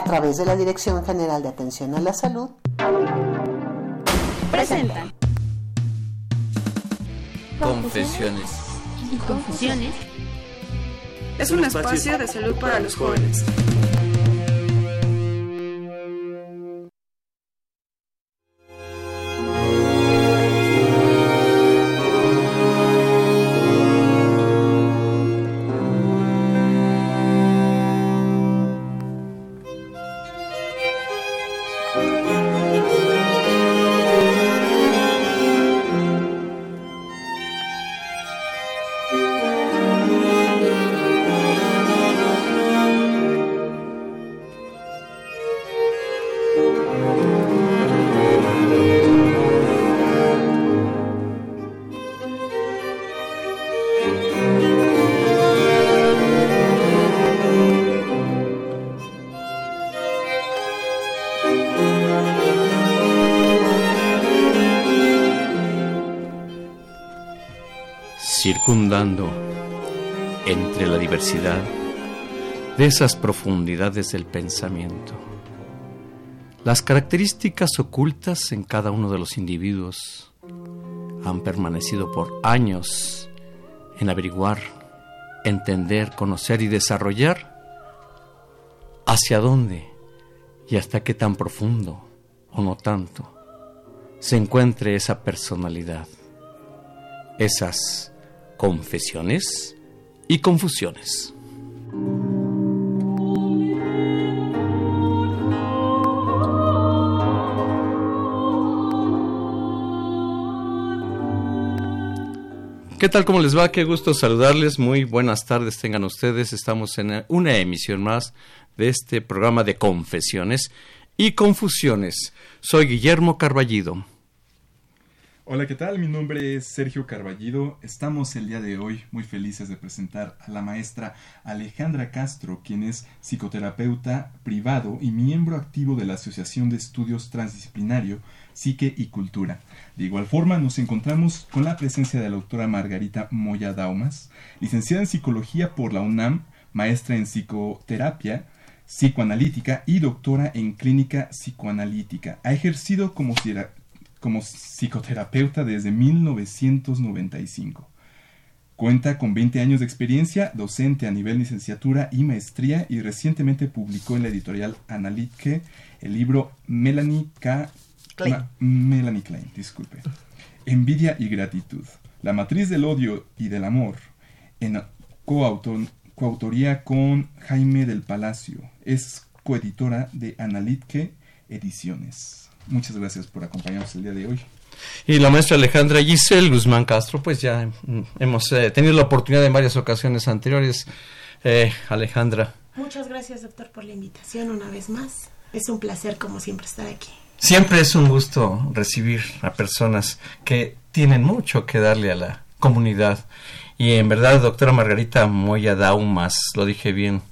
A través de la Dirección General de Atención a la Salud, presentan Confesiones y Confusiones. Es un espacio de salud para los jóvenes. Entre la diversidad de esas profundidades del pensamiento. Las características ocultas en cada uno de los individuos han permanecido por años en averiguar, entender, conocer y desarrollar hacia dónde y hasta qué tan profundo o no tanto se encuentre esa personalidad, esas confesiones y confusiones. ¿Qué tal? ¿Cómo les va? Qué gusto saludarles. Muy buenas tardes tengan ustedes. Estamos en una emisión más de este programa de confesiones y confusiones. Soy Guillermo Carballido. Hola, ¿qué tal? Mi nombre es Sergio Carballido. Estamos el día de hoy muy felices de presentar a la maestra Alejandra Castro, quien es psicoterapeuta privado y miembro activo de la Asociación de Estudios Transdisciplinario Psique y Cultura. De igual forma, nos encontramos con la presencia de la doctora Margarita Moya Daumas, licenciada en Psicología por la UNAM, maestra en Psicoterapia, psicoanalítica y doctora en clínica psicoanalítica. Ha ejercido como como psicoterapeuta desde 1995. Cuenta con 20 años de experiencia, docente a nivel licenciatura y maestría y recientemente publicó en la editorial Analitke el libro Melanie K. Klein. Melanie Klein, disculpe. Envidia y gratitud. La matriz del odio y del amor en coautoría con Jaime del Palacio. Es coeditora de Analitke Ediciones. Muchas gracias por acompañarnos el día de hoy. Y la maestra Alejandra Giselle Guzmán Castro, pues ya hemos eh, tenido la oportunidad en varias ocasiones anteriores. Eh, Alejandra. Muchas gracias, doctor, por la invitación una vez más. Es un placer, como siempre, estar aquí. Siempre es un gusto recibir a personas que tienen mucho que darle a la comunidad. Y en verdad, doctora Margarita Moya Daumas, lo dije bien,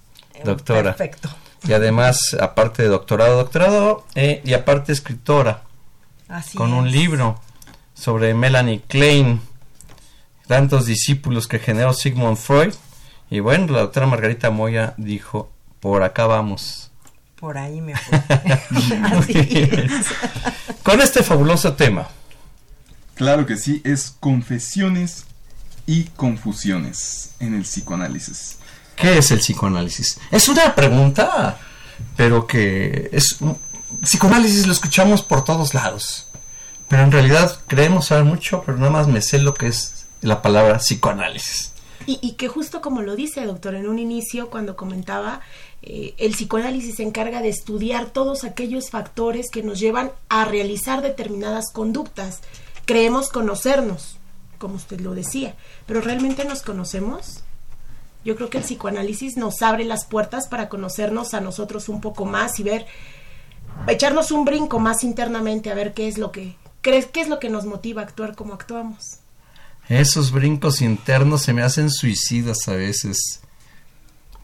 doctora. Perfecto. Y además, aparte de doctorado, doctorado, eh, y aparte escritora, Así con un libro sobre Melanie Klein, tantos discípulos que generó Sigmund Freud. Y bueno, la doctora Margarita Moya dijo, por acá vamos. Por ahí me fue. Así es. Con este fabuloso tema. Claro que sí, es confesiones y confusiones en el psicoanálisis. ¿Qué es el psicoanálisis? Es una pregunta, pero que es... Psicoanálisis lo escuchamos por todos lados. Pero en realidad creemos saber mucho, pero nada más me sé lo que es la palabra psicoanálisis. Y, y que justo como lo dice, doctor, en un inicio, cuando comentaba, eh, el psicoanálisis se encarga de estudiar todos aquellos factores que nos llevan a realizar determinadas conductas. Creemos conocernos, como usted lo decía, pero ¿realmente nos conocemos? Yo creo que el psicoanálisis nos abre las puertas para conocernos a nosotros un poco más y ver echarnos un brinco más internamente a ver qué es lo que crees qué es lo que nos motiva a actuar como actuamos. Esos brincos internos se me hacen suicidas a veces.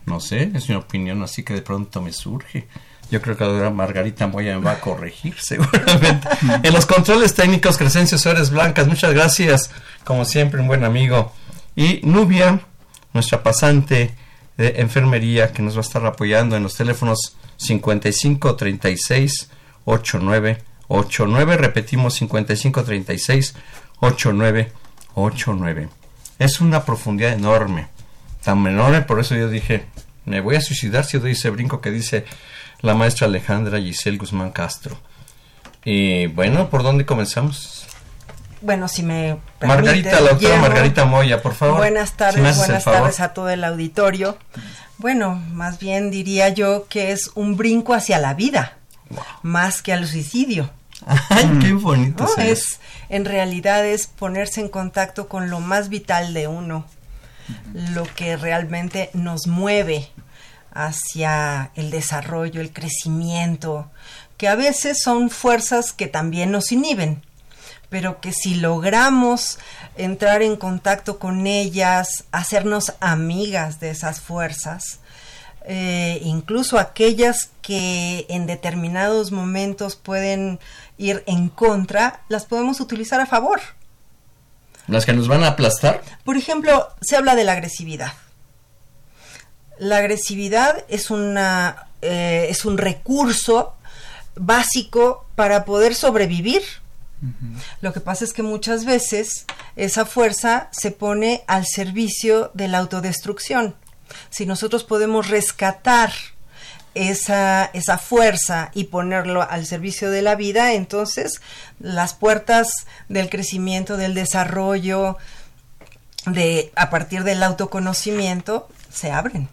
No sé, es mi opinión, así que de pronto me surge. Yo creo que ahora Margarita Moya me va a corregir, seguramente. en los controles técnicos, Crescencio Suárez Blancas, muchas gracias. Como siempre, un buen amigo. Y Nubia, nuestra pasante de enfermería, que nos va a estar apoyando en los teléfonos 55 36 89 89. Repetimos 55 36 89 89. Es una profundidad enorme, tan enorme, por eso yo dije, me voy a suicidar si doy ese brinco que dice la maestra Alejandra Giselle Guzmán Castro. Y bueno, ¿por dónde comenzamos? Bueno, si me permite, Margarita, la doctora Margarita Moya, por favor. Buenas tardes, buenas tardes a todo el auditorio. Bueno, más bien diría yo que es un brinco hacia la vida, más que al suicidio. Ay, qué bonito. es, en realidad es ponerse en contacto con lo más vital de uno, lo que realmente nos mueve hacia el desarrollo, el crecimiento, que a veces son fuerzas que también nos inhiben, pero que si logramos entrar en contacto con ellas, hacernos amigas de esas fuerzas, eh, incluso aquellas que en determinados momentos pueden ir en contra, las podemos utilizar a favor. ¿Las que nos van a aplastar? Por ejemplo, se habla de la agresividad. La agresividad es, una, eh, es un recurso básico para poder sobrevivir. Lo que pasa es que muchas veces esa fuerza se pone al servicio de la autodestrucción. Si nosotros podemos rescatar esa, esa fuerza y ponerlo al servicio de la vida, entonces las puertas del crecimiento, del desarrollo, de a partir del autoconocimiento se abren.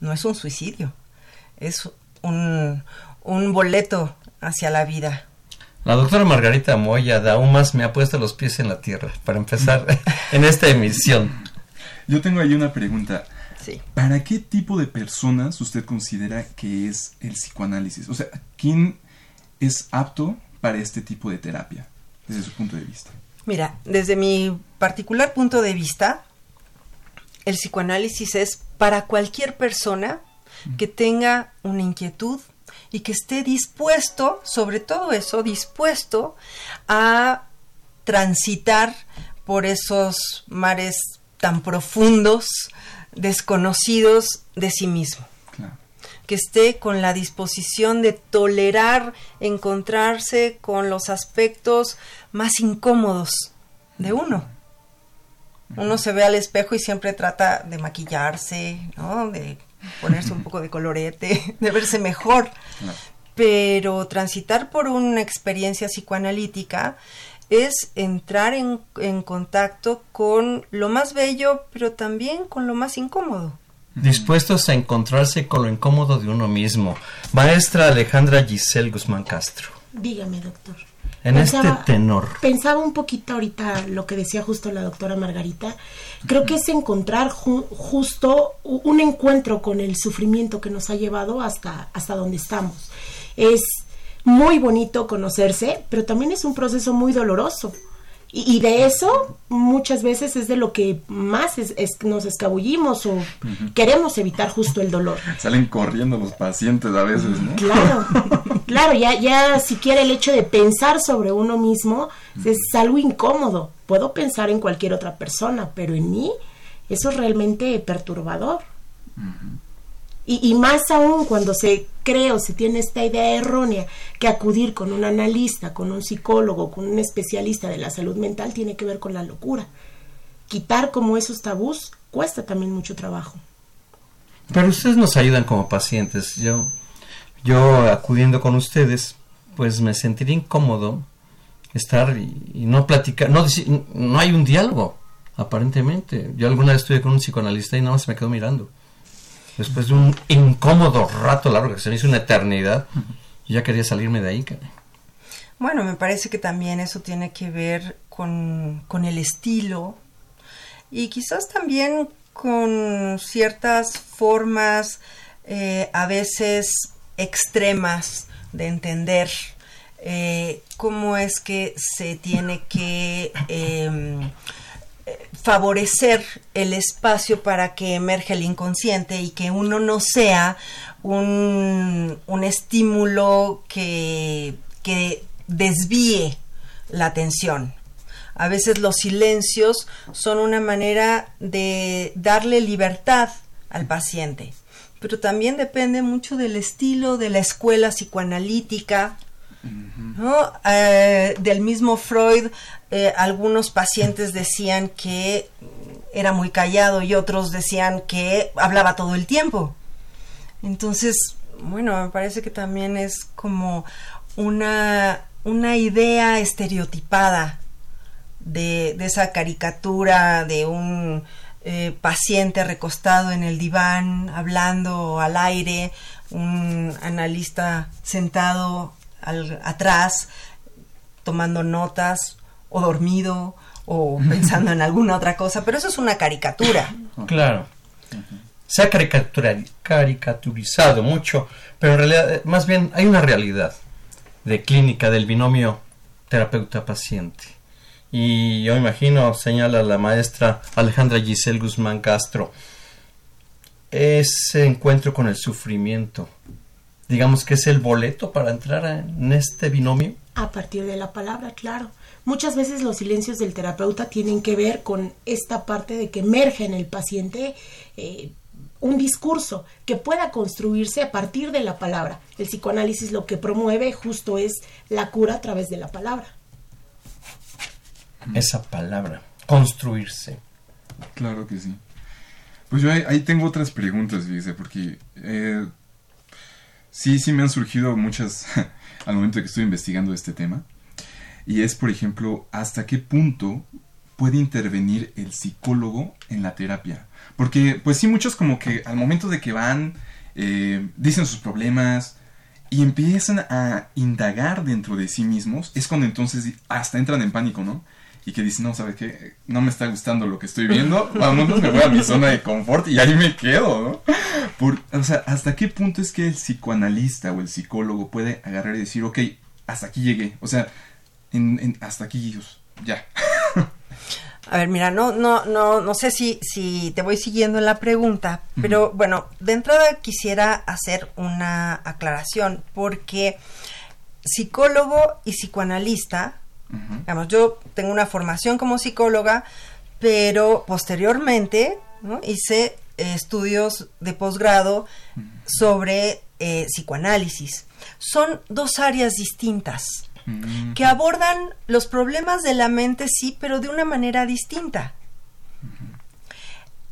No es un suicidio, es un, un boleto hacia la vida. La doctora Margarita Moya de aún más me ha puesto los pies en la tierra para empezar en esta emisión. Yo tengo ahí una pregunta. ¿Para qué tipo de personas usted considera que es el psicoanálisis? O sea, ¿quién es apto para este tipo de terapia desde su punto de vista? Mira, desde mi particular punto de vista, el psicoanálisis es para cualquier persona que tenga una inquietud y que esté dispuesto, sobre todo eso, dispuesto a transitar por esos mares tan profundos desconocidos de sí mismo. Que esté con la disposición de tolerar encontrarse con los aspectos más incómodos de uno. Uno se ve al espejo y siempre trata de maquillarse, ¿no? de ponerse un poco de colorete, de verse mejor. Pero transitar por una experiencia psicoanalítica es entrar en, en, contacto con lo más bello, pero también con lo más incómodo. Dispuestos a encontrarse con lo incómodo de uno mismo. Maestra Alejandra Giselle Guzmán Castro. Dígame, doctor. En este tenor. Pensaba un poquito ahorita lo que decía justo la doctora Margarita. Creo que es encontrar justo un encuentro con el sufrimiento que nos ha llevado hasta, hasta donde estamos. Es muy bonito conocerse, pero también es un proceso muy doloroso. Y, de eso muchas veces es de lo que más es, nos escabullimos o queremos evitar justo el dolor. Salen corriendo los pacientes a veces, ¿no? Claro, claro, ya, ya siquiera el hecho de pensar sobre uno mismo es algo incómodo. Puedo pensar en cualquier otra persona, pero en mí eso es realmente perturbador. Y, más aún cuando se cree o se tiene esta idea errónea que acudir con un analista, con un psicólogo, con un especialista de la salud mental tiene que ver con la locura. Quitar como esos tabús cuesta también mucho trabajo. Pero ustedes nos ayudan como pacientes. Yo, yo acudiendo con ustedes, pues me sentiría incómodo estar y, no platicar, no, no hay un diálogo, aparentemente. Yo alguna vez estuve con un psicoanalista y nada más me quedo mirando después de un incómodo rato largo que se me hizo una eternidad, ya quería salirme de ahí. Bueno, me parece que también eso tiene que ver con, el estilo y quizás también con ciertas formas eh, a veces extremas de entender eh, cómo es que se tiene que em, favorecer el espacio para que emerge el inconsciente y que uno no sea un, un estímulo que, que desvíe la atención. A veces los silencios son una manera de darle libertad al paciente, pero también depende mucho del estilo de la escuela psicoanalítica, Eh, del mismo Freud, eh, algunos pacientes decían que era muy callado y otros decían que hablaba todo el tiempo. Entonces, bueno, me parece que también es como una, una idea estereotipada de, esa caricatura de un eh, paciente recostado en el diván, hablando al aire, un analista sentado atrás, tomando notas, o dormido, o pensando en alguna otra cosa, pero eso es una caricatura. Claro. Se ha caricaturizado mucho, pero en realidad, eh, más bien hay una realidad de clínica del binomio terapeuta-paciente. Y yo imagino, señala la maestra Alejandra Giselle Guzmán Castro, ese encuentro con el sufrimiento, digamos que es el boleto para entrar en este binomio. A partir de la palabra, claro. Muchas veces los silencios del terapeuta tienen que ver con esta parte de que emerge en el paciente eh, un discurso que pueda construirse a partir de la palabra. El psicoanálisis lo que promueve justo es la cura a través de la palabra. Esa palabra, construirse. Claro que sí. Pues yo ahí, tengo otras preguntas, fíjese, porque eh, sí, sí me han surgido muchas al momento de que estoy investigando este tema. Y es, por ejemplo, hasta qué punto puede intervenir el psicólogo en la terapia. Porque, pues sí, muchos como que al momento de que van, eh, dicen sus problemas y empiezan a indagar dentro de sí mismos, es cuando entonces hasta entran en pánico, ¿no? Y que dicen, no, ¿sabes qué? No me está gustando lo que estoy viendo, vamos, me voy a mi zona de confort y ahí me quedo, ¿no? Por, o sea, ¿hasta qué punto es que el psicoanalista o el psicólogo puede agarrar y decir, ok, hasta aquí llegué? O sea, hasta aquí, ya. A ver, mira, no, no, no, no sé si, si te voy siguiendo en la pregunta, pero bueno, de entrada quisiera hacer una aclaración, porque psicólogo y psicoanalista, digamos, yo tengo una formación como psicóloga, pero posteriormente hice estudios de posgrado sobre eh, psicoanálisis. Son dos áreas distintas que abordan los problemas de la mente, sí, pero de una manera distinta.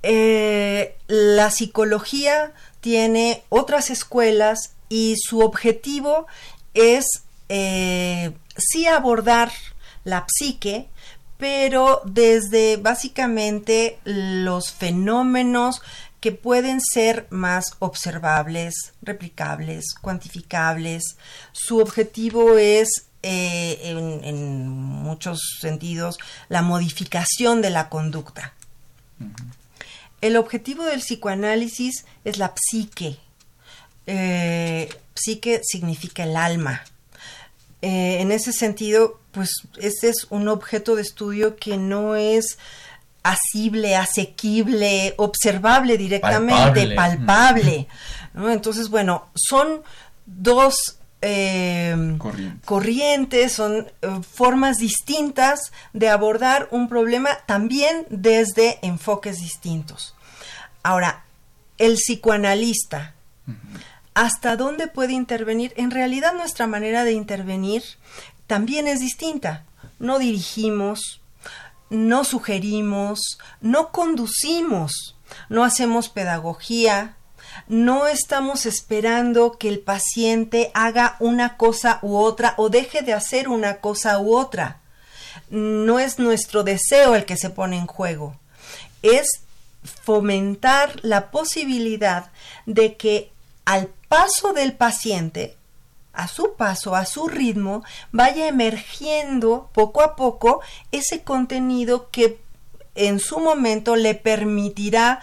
Eh, la psicología tiene otras escuelas y su objetivo es eh, sí abordar la psique, pero desde básicamente los fenómenos que pueden ser más observables, replicables, cuantificables. Su objetivo es eh, en, muchos sentidos la modificación de la conducta. El objetivo del psicoanálisis es la psique. Eh, psique significa el alma. Eh, en ese sentido, pues este es un objeto de estudio que no es asible, asequible, observable directamente, palpable. Entonces, bueno, son dos eh, corrientes. son eh, formas distintas de abordar un problema también desde enfoques distintos. Ahora, el psicoanalista, ¿hasta dónde puede intervenir? En realidad nuestra manera de intervenir también es distinta. No dirigimos, no sugerimos, no conducimos, no hacemos pedagogía, no estamos esperando que el paciente haga una cosa u otra o deje de hacer una cosa u otra. No es nuestro deseo el que se pone en juego. Es fomentar la posibilidad de que al paso del paciente, a su paso, a su ritmo, vaya emergiendo poco a poco ese contenido que en su momento le permitirá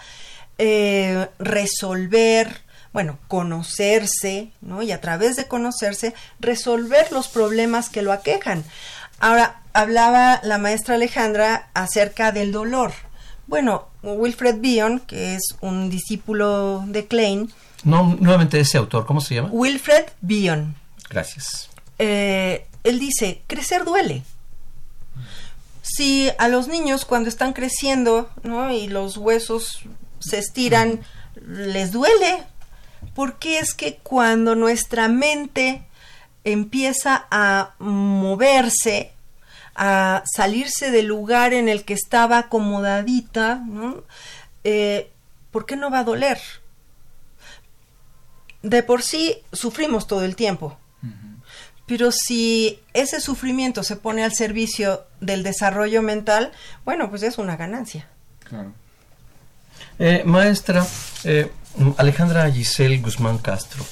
eh, resolver, bueno, conocerse, ¿no? Y a través de conocerse, resolver los problemas que lo aquejan. Ahora, hablaba la maestra Alejandra acerca del dolor. Bueno, Wilfred Bion, que es un discípulo de Klein. No, nuevamente ese autor, ¿cómo se llama? Wilfred Bion. Gracias. Eh, él dice, crecer duele. Si a los niños cuando están creciendo, ¿no? Y los huesos se estiran, les duele. Porque es que cuando nuestra mente empieza a moverse, a salirse del lugar en el que estaba acomodadita, ¿no? Eh, ¿por qué no va a doler? De por sí sufrimos todo el tiempo, pero si ese sufrimiento se pone al servicio del desarrollo mental, bueno, pues es una ganancia. Claro. Eh, maestra, eh, Alejandra Giselle Guzmán Castro,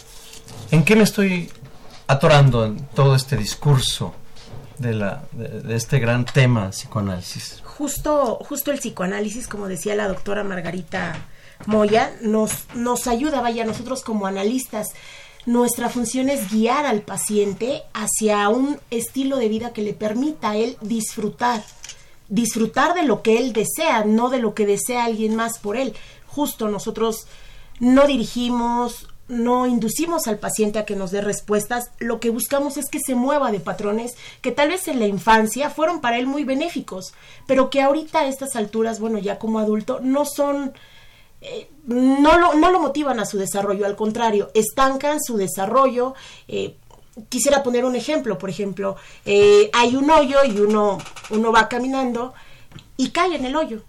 ¿en qué me estoy atorando en todo este discurso de, la, de, este gran tema psicoanálisis? Justo, justo el psicoanálisis, como decía la doctora Margarita Moya, nos, nos ayuda, vaya, nosotros como analistas, nuestra función es guiar al paciente hacia un estilo de vida que le permita a él disfrutar, disfrutar de lo que él desea, no de lo que desea alguien más por él. Justo nosotros no dirigimos, no inducimos al paciente a que nos dé respuestas, lo que buscamos es que se mueva de patrones que tal vez en la infancia fueron para él muy benéficos, pero que ahorita a estas alturas, bueno, ya como adulto, no son, no, lo, no lo motivan a su desarrollo, al contrario, estancan su desarrollo. Eh, quisiera poner un ejemplo, por ejemplo, eh, hay un hoyo y uno, uno va caminando y cae en el hoyo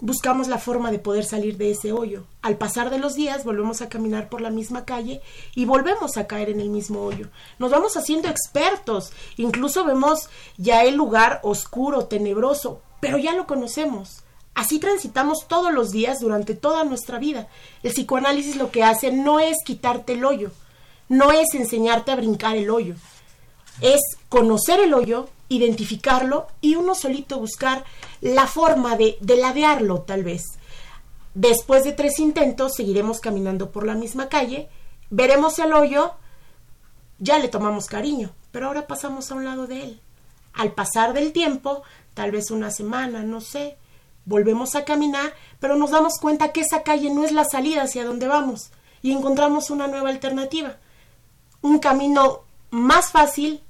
buscamos la forma de poder salir de ese hoyo. Al pasar de los días volvemos a caminar por la misma calle y volvemos a caer en el mismo hoyo. Nos vamos haciendo expertos, incluso vemos ya el lugar oscuro, tenebroso, pero ya lo conocemos. Así transitamos todos los días durante toda nuestra vida. El psicoanálisis lo que hace no es quitarte el hoyo, no es enseñarte a brincar el hoyo, es conocer el hoyo, identificarlo y uno solito buscar la forma de, de ladearlo tal vez. Después de tres intentos seguiremos caminando por la misma calle, veremos el hoyo, ya le tomamos cariño, pero ahora pasamos a un lado de él. Al pasar del tiempo, tal vez una semana, no sé, volvemos a caminar, pero nos damos cuenta que esa calle no es la salida hacia donde vamos y encontramos una nueva alternativa. Un camino más fácil,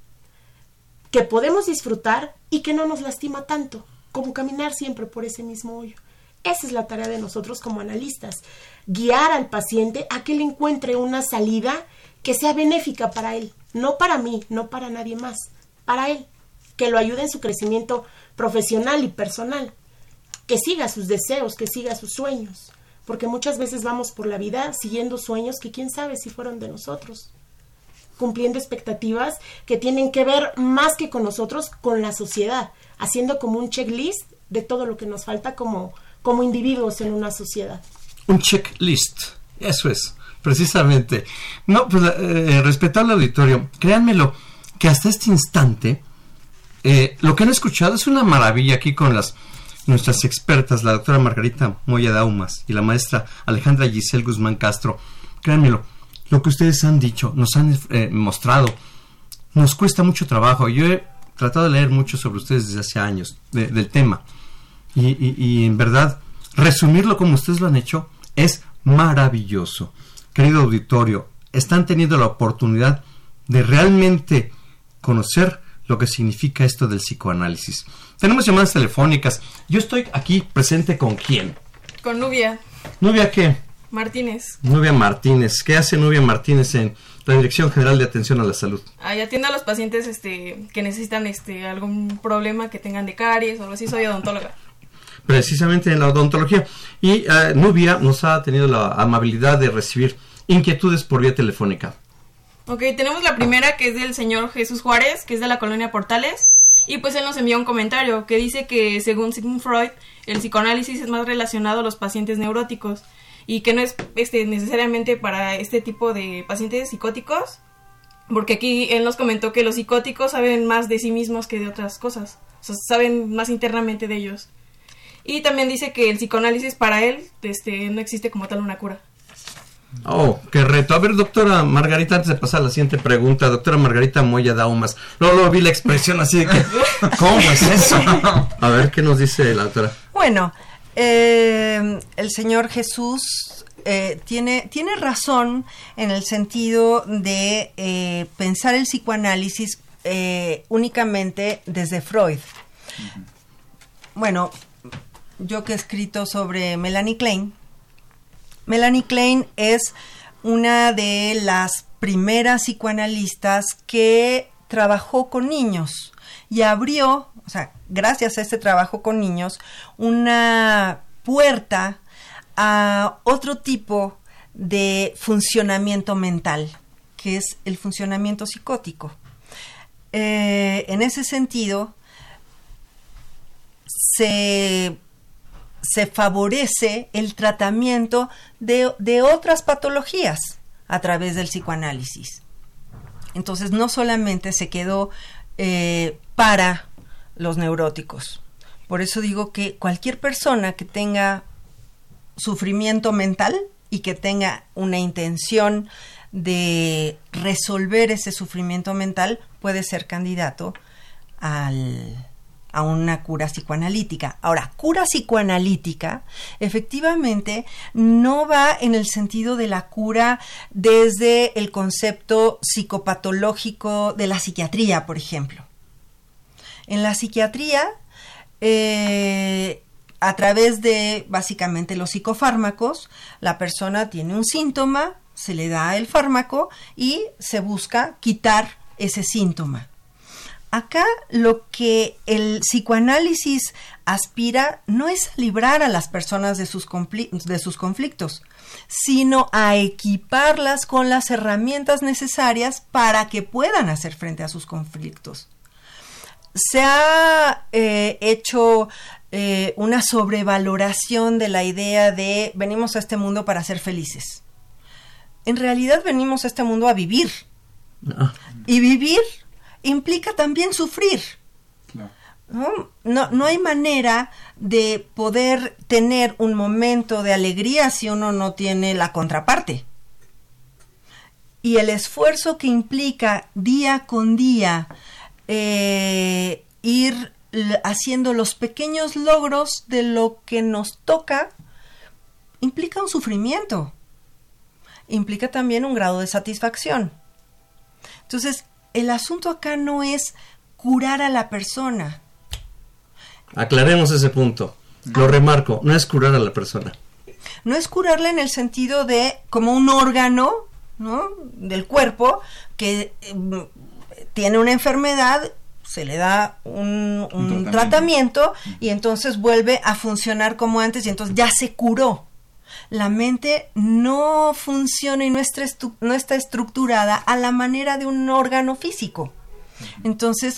que podemos disfrutar y que no nos lastima tanto, como caminar siempre por ese mismo hoyo. Esa es la tarea de nosotros como analistas, guiar al paciente a que él encuentre una salida que sea benéfica para él, no para mí, no para nadie más, para él, que lo ayude en su crecimiento profesional y personal, que siga sus deseos, que siga sus sueños, porque muchas veces vamos por la vida siguiendo sueños que quién sabe si fueron de nosotros cumpliendo expectativas que tienen que ver más que con nosotros, con la sociedad, haciendo como un checklist de todo lo que nos falta como, como individuos en una sociedad. Un checklist, eso es, precisamente. No, pues eh, respetable auditorio, créanmelo, que hasta este instante eh, lo que han escuchado es una maravilla aquí con las nuestras expertas, la doctora Margarita Moya Daumas y la maestra Alejandra Giselle Guzmán Castro. Créanmelo, lo que ustedes han dicho, nos han eh, mostrado, nos cuesta mucho trabajo. Yo he tratado de leer mucho sobre ustedes desde hace años del tema. Y, en verdad, resumirlo como ustedes lo han hecho es maravilloso. Querido auditorio, están teniendo la oportunidad de realmente conocer lo que significa esto del psicoanálisis. Tenemos llamadas telefónicas. Yo estoy aquí presente con quién? Con Nubia. ¿Nubia qué? Martínez. Nubia Martínez. ¿Qué hace Nubia Martínez en la Dirección General de Atención a la Salud? Ahí atiende a los pacientes este, que necesitan este, algún problema, que tengan de caries o algo así. Soy odontóloga. Precisamente en la odontología. Y eh, Nubia nos ha tenido la amabilidad de recibir inquietudes por vía telefónica. Ok, tenemos la primera que es del señor Jesús Juárez, que es de la colonia Portales. Y pues él nos envió un comentario que dice que según Sigmund Freud, el psicoanálisis es más relacionado a los pacientes neuróticos y que no es este, necesariamente para este tipo de pacientes psicóticos, porque aquí él nos comentó que los psicóticos saben más de sí mismos que de otras cosas, o sea, saben más internamente de ellos. Y también dice que el psicoanálisis para él este, no existe como tal una cura. Oh, qué reto. A ver, doctora Margarita, antes de pasar a la siguiente pregunta, doctora Margarita Moya Daumas. Luego, luego vi la expresión así de que, ¿cómo es eso? A ver, ¿qué nos dice la doctora? Bueno, eh, el Señor Jesús eh, tiene, tiene razón en el sentido de eh, pensar el psicoanálisis eh, únicamente desde Freud. Bueno, yo que he escrito sobre Melanie Klein, Melanie Klein es una de las primeras psicoanalistas que trabajó con niños y abrió, o sea, gracias a este trabajo con niños, una puerta a otro tipo de funcionamiento mental, que es el funcionamiento psicótico. Eh, en ese sentido, se, se favorece el tratamiento de, de otras patologías a través del psicoanálisis. Entonces, no solamente se quedó eh, para los neuróticos. Por eso digo que cualquier persona que tenga sufrimiento mental y que tenga una intención de resolver ese sufrimiento mental puede ser candidato al, a una cura psicoanalítica. Ahora, cura psicoanalítica efectivamente no va en el sentido de la cura desde el concepto psicopatológico de la psiquiatría, por ejemplo. En la psiquiatría, eh, a través de básicamente los psicofármacos, la persona tiene un síntoma, se le da el fármaco y se busca quitar ese síntoma. Acá lo que el psicoanálisis aspira no es a librar a las personas de sus, de sus, conflictos, sino a equiparlas con las herramientas necesarias para que puedan hacer frente a sus conflictos. Se ha eh, hecho eh, una sobrevaloración de la idea de venimos a este mundo para ser felices. En realidad venimos a este mundo a vivir. Ah. Y vivir implica también sufrir. ¿no? No, no hay manera de poder tener un momento de alegría si uno no tiene la contraparte. Y el esfuerzo que implica día con día eh, ir haciendo los pequeños logros de lo que nos toca implica un sufrimiento. Implica también un grado de satisfacción. Entonces, el asunto acá no es curar a la persona. Aclaremos ese punto. Lo remarco, no es curar a la persona. No es curarla en el sentido de como un órgano ¿no? del cuerpo que eh, tiene una enfermedad, se le da un, un tratamiento. tratamiento y entonces vuelve a funcionar como antes y entonces ya se curó. La mente no funciona y no está, no está estructurada a la manera de un órgano físico. Entonces,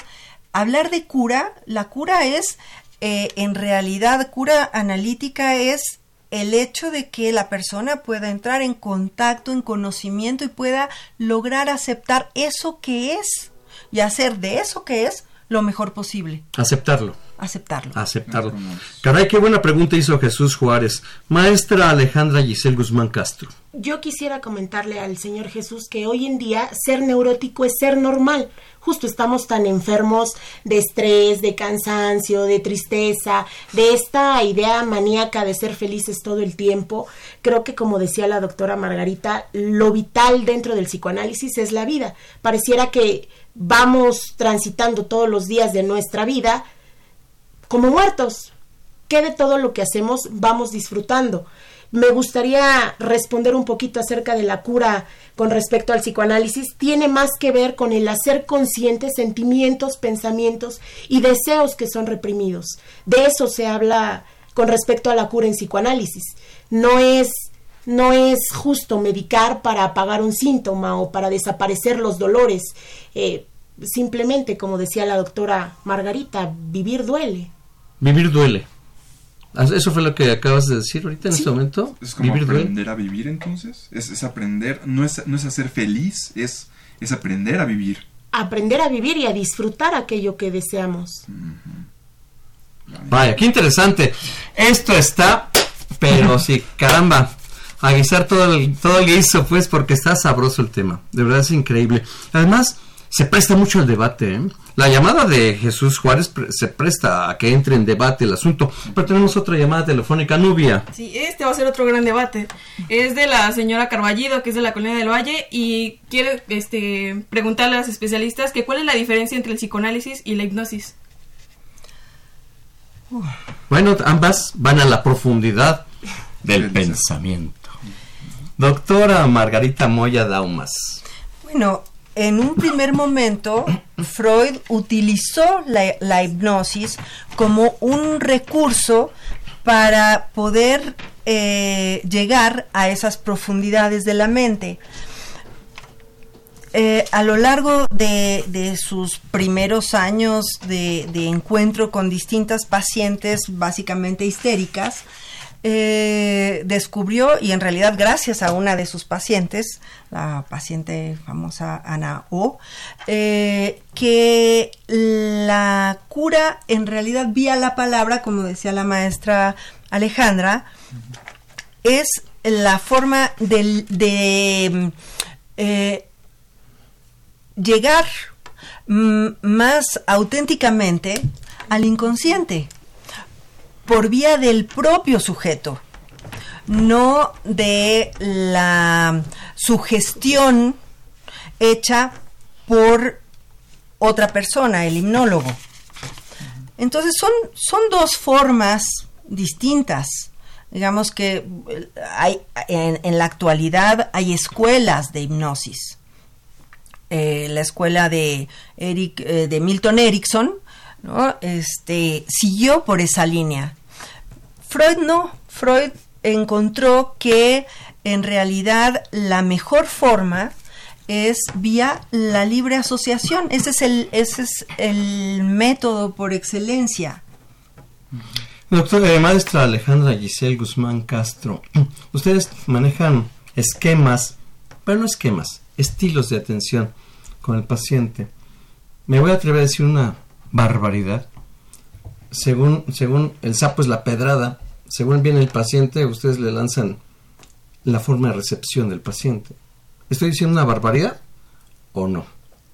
hablar de cura, la cura es, eh, en realidad, cura analítica es el hecho de que la persona pueda entrar en contacto, en conocimiento y pueda lograr aceptar eso que es y hacer de eso que es lo mejor posible. Aceptarlo. Aceptarlo. Aceptarlo. Caray, qué buena pregunta hizo Jesús Juárez. Maestra Alejandra Giselle Guzmán Castro. Yo quisiera comentarle al Señor Jesús que hoy en día ser neurótico es ser normal. Justo estamos tan enfermos de estrés, de cansancio, de tristeza, de esta idea maníaca de ser felices todo el tiempo. Creo que como decía la doctora Margarita, lo vital dentro del psicoanálisis es la vida. Pareciera que vamos transitando todos los días de nuestra vida como muertos. ¿Qué de todo lo que hacemos vamos disfrutando? Me gustaría responder un poquito acerca de la cura con respecto al psicoanálisis. Tiene más que ver con el hacer conscientes sentimientos, pensamientos y deseos que son reprimidos. De eso se habla con respecto a la cura en psicoanálisis. No es no es justo medicar para apagar un síntoma o para desaparecer los dolores. Eh, simplemente, como decía la doctora Margarita, vivir duele. Vivir duele. Ah, ¿Eso fue lo que acabas de decir ahorita en Sí. este momento? Es como Vivir duele. aprender a vivir entonces. Es, es aprender, no es, no es hacer feliz, es, es aprender a vivir. Aprender a vivir y a disfrutar aquello que deseamos. Vaya, qué interesante. Esto está, pero sí, caramba. A guisar todo el, todo el guiso, pues, porque está sabroso el tema. De verdad es increíble. Además, se presta mucho el debate. ¿eh? La llamada de Jesús Juárez se presta a que entre en debate el asunto. Pero tenemos otra llamada telefónica, Nubia. Sí, este va a ser otro gran debate. Es de la señora Carballido, que es de la Colonia del Valle, y quiere este, preguntarle a los especialistas que cuál es la diferencia entre el psicoanálisis y la hipnosis. Bueno, ambas van a la profundidad del pensamiento. Doctora Margarita Moya Daumas. Bueno, en un primer momento, Freud utilizó la, hipnosis como un recurso para poder eh, llegar a esas profundidades de la mente. Eh, a lo largo de, sus primeros años de, encuentro con distintas pacientes básicamente histéricas, eh, descubrió, y en realidad gracias a una de sus pacientes, la paciente famosa Ana O, eh, que la cura en realidad vía la palabra, como decía la maestra Alejandra, es la forma de, eh, llegar más auténticamente al inconsciente por vía del propio sujeto, no de la sugestión hecha por otra persona, el hipnólogo. Entonces son, son dos formas distintas. Digamos que hay, en, la actualidad hay escuelas de hipnosis. Eh, la escuela de, Eric, eh, de Milton Erickson, ¿no? Este, siguió por esa línea. Freud no, Freud encontró que en realidad la mejor forma es vía la libre asociación. Ese es el, ese es el método por excelencia. Doctora, maestra Alejandra Giselle Guzmán Castro, ustedes manejan esquemas, pero no esquemas, estilos de atención con el paciente. Me voy a atrever a decir una barbaridad. Según, según el sapo es la pedrada, según viene el paciente, ustedes le lanzan la forma de recepción del paciente. ¿Estoy diciendo una barbaridad o no?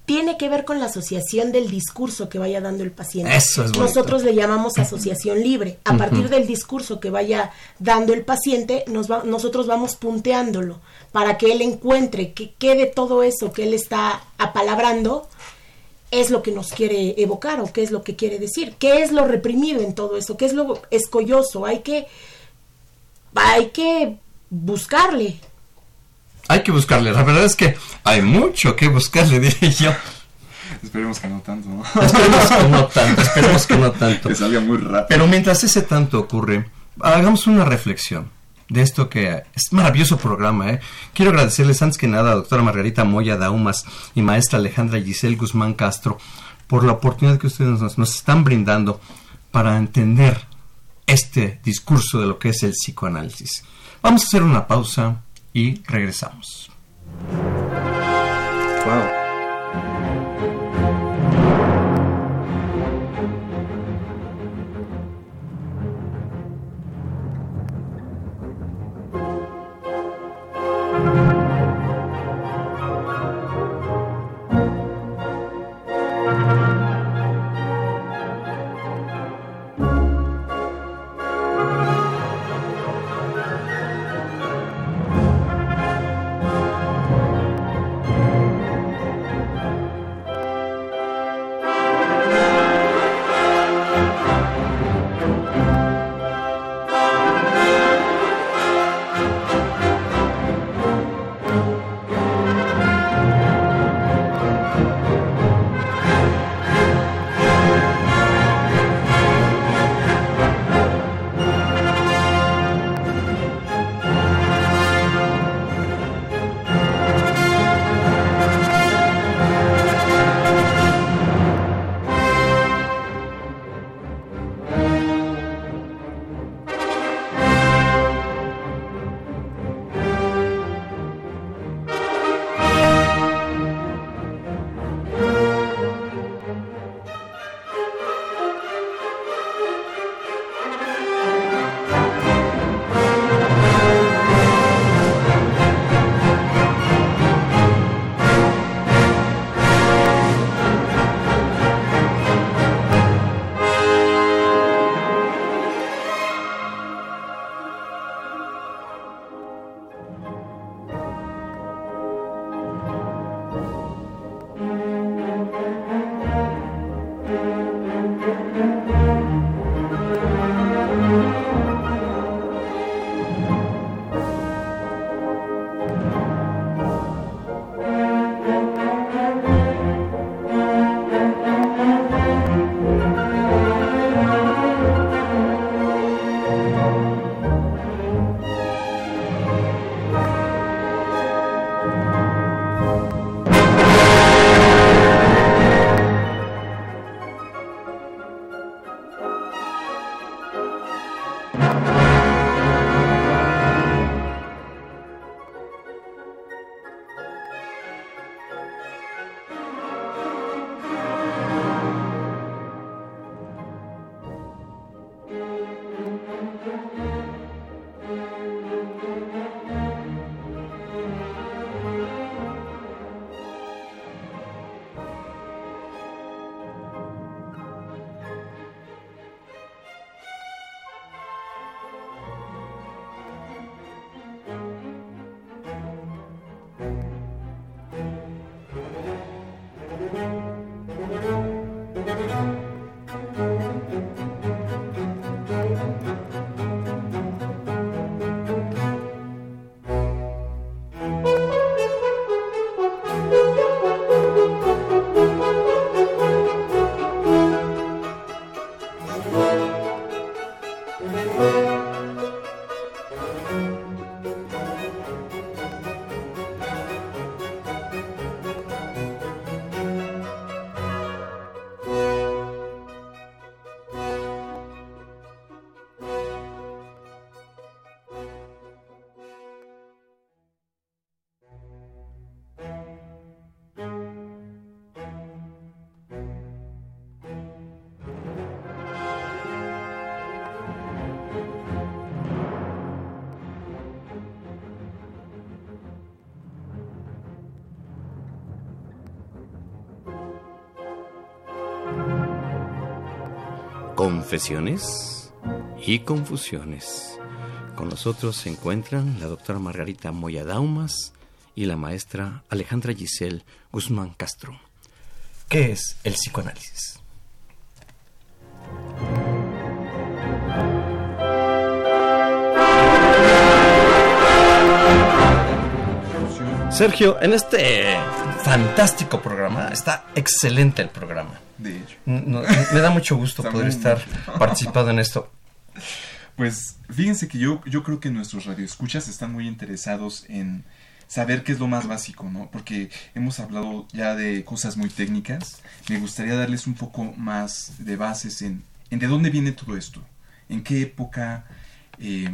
Tiene que ver con la asociación del discurso que vaya dando el paciente. Eso es Nosotros le llamamos asociación libre. A partir del discurso que vaya dando el paciente, nos nosotros vamos punteándolo para que él encuentre que quede todo eso que él está apalabrando es lo que nos quiere evocar o qué es lo que quiere decir, qué es lo reprimido en todo eso, qué es lo escolloso, hay que hay que buscarle. Hay que buscarle, la verdad es que hay mucho que buscarle, diría yo. Esperemos que no tanto, ¿no? Esperemos que no tanto, esperemos que no tanto. Que salga muy rápido. Pero mientras ese tanto ocurre, hagamos una reflexión de esto que es maravilloso programa. ¿eh? Quiero agradecerles antes que nada a doctora Margarita Moya Daumas y maestra Alejandra Giselle Guzmán Castro por la oportunidad que ustedes nos, están brindando para entender este discurso de lo que es el psicoanálisis. Vamos a hacer una pausa y regresamos. Confesiones y confusiones. Con nosotros se encuentran la doctora Margarita Moya Daumas y la maestra Alejandra Giselle Guzmán Castro. ¿Qué es el psicoanálisis? Sergio, en este fantástico programa, está excelente el programa. De hecho. No- me da mucho gusto poder estar participando en esto. Pues fíjense que yo, yo creo que nuestros radioescuchas están muy interesados en saber qué es lo más básico, ¿no? Porque hemos hablado ya de cosas muy técnicas. Me gustaría darles un poco más de bases en, en de dónde viene todo esto. En qué época, eh,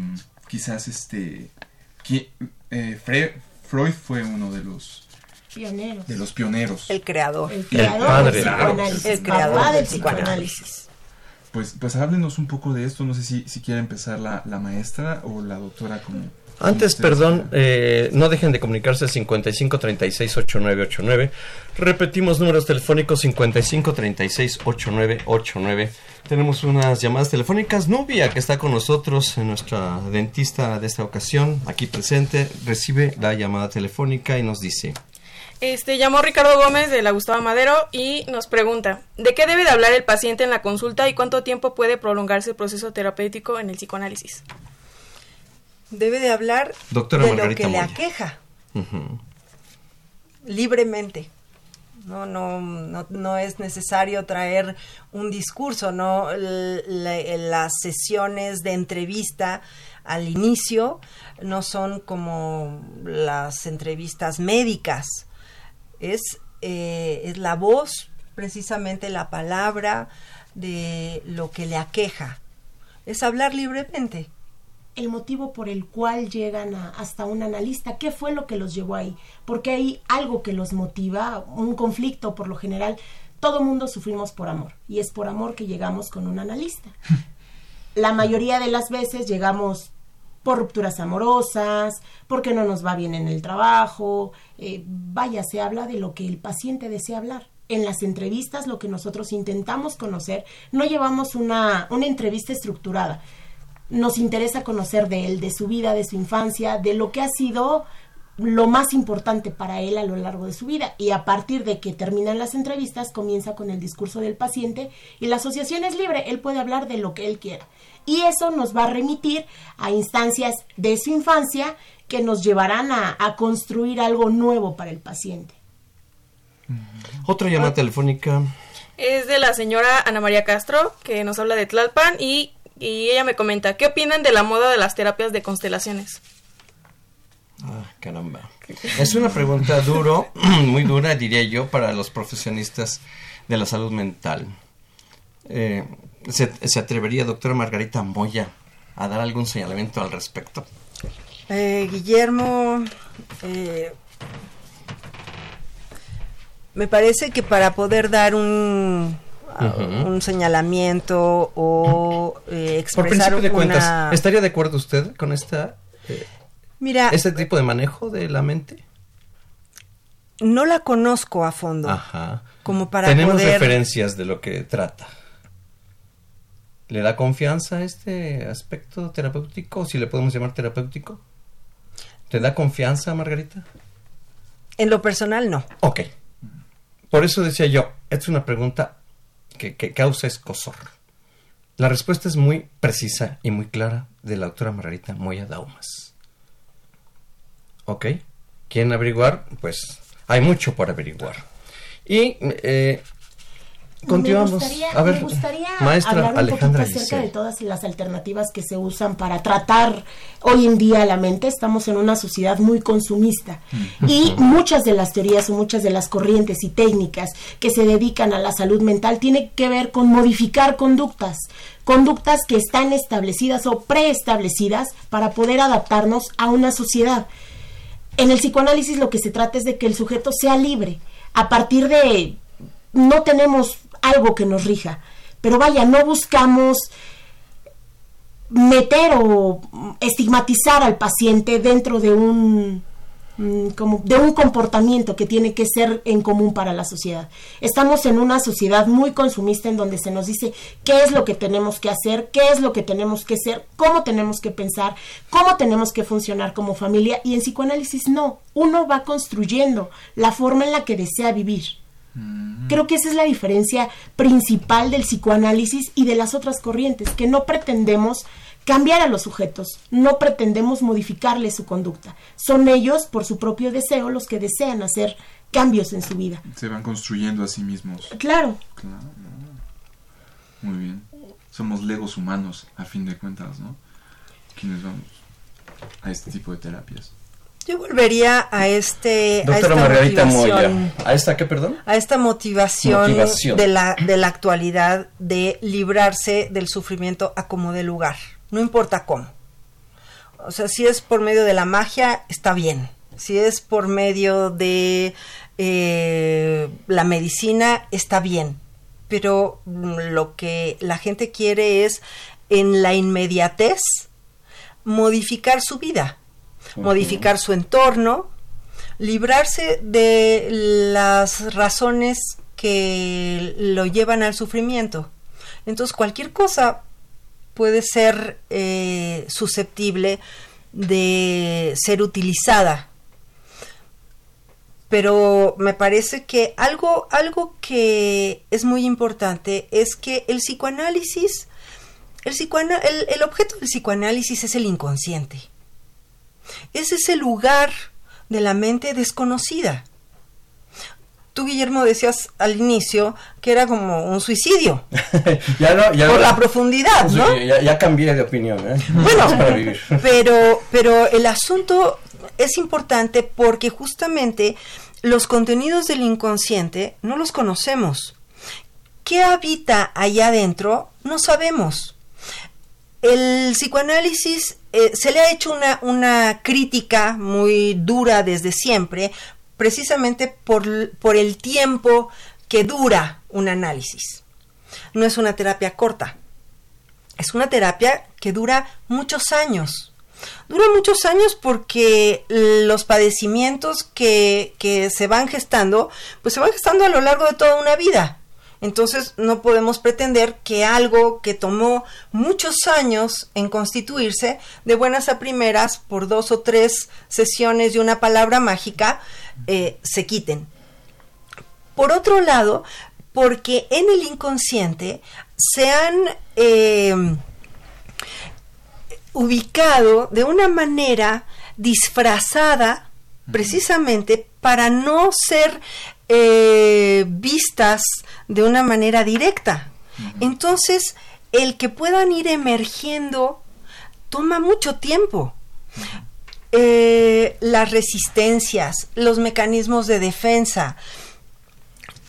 quizás este... qui- eh, Fre- Freud fue uno de los, Pioneros. de los pioneros. El creador. El creador padre, del psicoanálisis. El creador papá del psicoanálisis. Pues, pues háblenos un poco de esto. No sé si, si quiere empezar la, la maestra o la doctora como... Antes, perdón, eh, no dejen de comunicarse al 55 36 8989. Repetimos números telefónicos 55 36 8989. Tenemos unas llamadas telefónicas. Nubia, que está con nosotros, eh, nuestra dentista de esta ocasión, aquí presente, recibe la llamada telefónica y nos dice: Este llamó Ricardo Gómez de la Gustavo Madero y nos pregunta, ¿de qué debe de hablar el paciente en la consulta y cuánto tiempo puede prolongarse el proceso terapéutico en el psicoanálisis? Debe de hablar Doctora de lo que le aqueja, libremente. No, no, no, no es necesario traer un discurso, no las sesiones de entrevista al inicio no son como las entrevistas médicas. Es, eh, es la voz, precisamente la palabra de lo que le aqueja. Es hablar libremente. El motivo por el cual llegan a- hasta un analista, qué fue lo que los llevó ahí, porque hay algo que los motiva, un conflicto por lo general, todo mundo sufrimos por amor y es por amor que llegamos con un analista. La mayoría de las veces llegamos por rupturas amorosas, porque no nos va bien en el trabajo, eh, vaya, se habla de lo que el paciente desea hablar. En las entrevistas, lo que nosotros intentamos conocer, no llevamos una, una entrevista estructurada, nos interesa conocer de él, de su vida, de su infancia, de lo que ha sido lo más importante para él a lo largo de su vida y a partir de que terminan las entrevistas comienza con el discurso del paciente y la asociación es libre, él puede hablar de lo que él quiera y eso nos va a remitir a instancias de su infancia que nos llevarán a, construir algo nuevo para el paciente. Otra llamada telefónica. Es de la señora Ana María Castro, que nos habla de Tlalpan, y, y ella me comenta, ¿qué opinan de la moda de las terapias de constelaciones? Ah, caramba. Es una pregunta duro, muy dura, diría yo, para los profesionistas de la salud mental. Eh, ¿se, atrevería, doctora Margarita Moya, a dar algún señalamiento al respecto? Eh, Guillermo, eh, me parece que para poder dar un, un señalamiento o expresar Por de cuentas, ¿estaría de acuerdo usted con esta Mira, ¿Este tipo de manejo de la mente? No la conozco a fondo. Ajá. Como para Tenemos referencias de lo que trata. ¿Le da confianza a este aspecto terapéutico? Si le podemos llamar terapéutico. ¿Te da confianza, Margarita? En lo personal, no. Ok. Por eso decía yo, es una pregunta que, que causa escosor. La respuesta es muy precisa y muy clara de la autora Margarita Moya Daumas. ¿Ok? ¿Quieren averiguar? Pues hay mucho por averiguar. Y eh, continuamos. Me gustaría, a ver, maestra hablar un poquito acerca de todas las alternativas que se usan para tratar hoy en día la mente. Estamos en una sociedad muy consumista y muchas de las teorías o muchas de las corrientes y técnicas que se dedican a la salud mental tienen que ver con modificar conductas, conductas que están establecidas o preestablecidas para poder adaptarnos a una sociedad. En el psicoanálisis lo que se trata es de que el sujeto sea libre. A partir de... no tenemos algo que nos rija. Pero vaya, no buscamos meter o estigmatizar al paciente dentro de un Mm, como de un comportamiento que tiene que ser en común para la sociedad. Estamos en una sociedad muy consumista en donde se nos dice qué es lo que tenemos que hacer, qué es lo que tenemos que ser, cómo tenemos que pensar, cómo tenemos que funcionar como familia y en psicoanálisis no, uno va construyendo la forma en la que desea vivir. Creo que esa es la diferencia principal del psicoanálisis y de las otras corrientes, que no pretendemos cambiar a los sujetos, no pretendemos modificarles su conducta. Son ellos, por su propio deseo, los que desean hacer cambios en su vida. Se van construyendo a sí mismos. Claro. Muy bien. Somos legos humanos, a fin de cuentas, ¿no? Quienes vamos a este tipo de terapias. Yo volvería a este Doctora Margarita Moya. ¿A esta qué, perdón? A esta motivación, De, la, de la actualidad de librarse del sufrimiento a como de lugar no importa cómo. O sea, si es por medio de la magia, está bien. Si es por medio de eh, la medicina, está bien. Pero lo que la gente quiere es, en la inmediatez, modificar su vida, modificar su entorno, librarse de las razones que lo llevan al sufrimiento. Entonces, cualquier cosa puede ser eh, susceptible de ser utilizada. Pero me parece que algo, algo que es muy importante es que el psicoanálisis, el, el objeto del psicoanálisis es el inconsciente. Es ese lugar de la mente desconocida tú, Guillermo, decías al inicio que era como un suicidio. ya no, ya por la profundidad, ¿no? Ya, cambié de opinión. ¿eh? Bueno, pero, pero el asunto es importante porque justamente los contenidos del inconsciente no los conocemos. ¿Qué habita allá adentro? No sabemos. El psicoanálisis eh, se le ha hecho una, una crítica muy dura desde siempre precisamente por, el tiempo que dura un análisis. No es una terapia corta, es una terapia que dura muchos años. Dura muchos años porque los padecimientos que, que, se van gestando, pues se van gestando a lo largo de toda una vida. Entonces no podemos pretender que algo que tomó muchos años en constituirse, de buenas a primeras, por dos o tres sesiones de una palabra mágica, eh, se quiten. Por otro lado, porque en el inconsciente se han eh, ubicado de una manera disfrazada precisamente para no ser eh, vistas de una manera directa. Entonces, el que puedan ir emergiendo toma mucho tiempo. Eh, las resistencias, los mecanismos de defensa,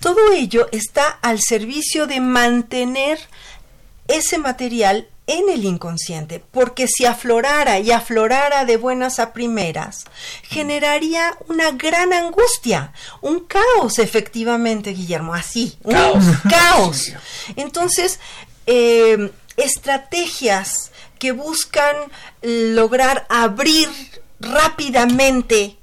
todo ello está al servicio de mantener ese material en el inconsciente, porque si aflorara y aflorara de buenas a primeras, generaría una gran angustia, un caos efectivamente, Guillermo, así, un caos. Entonces, eh, estrategias que buscan lograr abrir rápidamente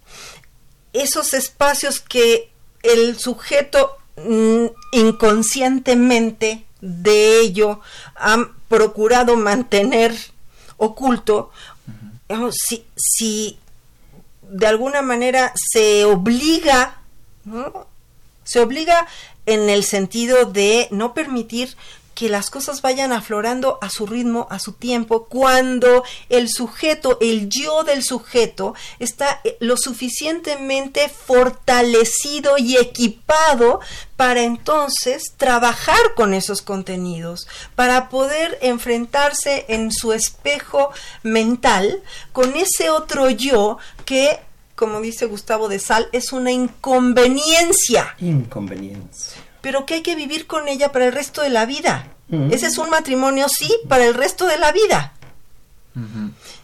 esos espacios que el sujeto mm, inconscientemente de ello han procurado mantener oculto, si, si, de alguna manera se obliga, se obliga en el sentido de no permitir que las cosas vayan aflorando a su ritmo, a su tiempo, cuando el sujeto, el yo del sujeto, está eh, lo suficientemente fortalecido y equipado para entonces trabajar con esos contenidos, para poder enfrentarse en su espejo mental con ese otro yo que como dice Gustavo de Sal, es una inconveniencia. Inconveniencia pero que hay que vivir con ella para el resto de la vida. Ese es un matrimonio, sí, para el resto de la vida.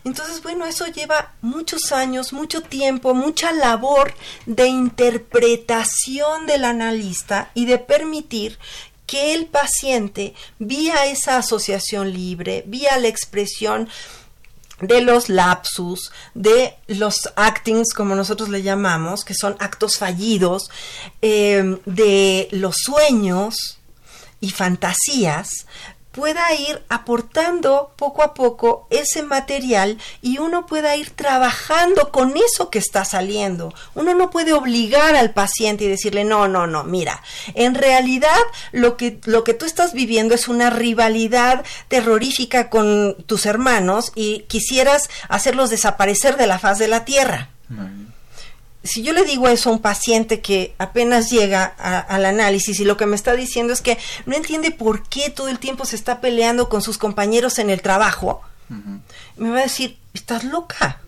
Entonces, bueno, eso lleva muchos años, mucho tiempo, mucha labor de interpretación del analista y de permitir que el paciente, vía esa asociación libre, vía la expresión de los lapsus, de los actings, como nosotros le llamamos, que son actos fallidos, eh, de los sueños y fantasías, pueda ir aportando poco a poco ese material y uno pueda ir trabajando con eso que está saliendo. Uno no puede obligar al paciente y decirle, no, no, no, mira, en realidad lo que, lo que tú estás viviendo es una rivalidad terrorífica con tus hermanos y quisieras hacerlos desaparecer de la faz de la tierra si yo le digo eso a un paciente que apenas llega al análisis y lo que me está diciendo es que no entiende por qué todo el tiempo se está peleando con sus compañeros en el trabajo, me va a decir, estás loca.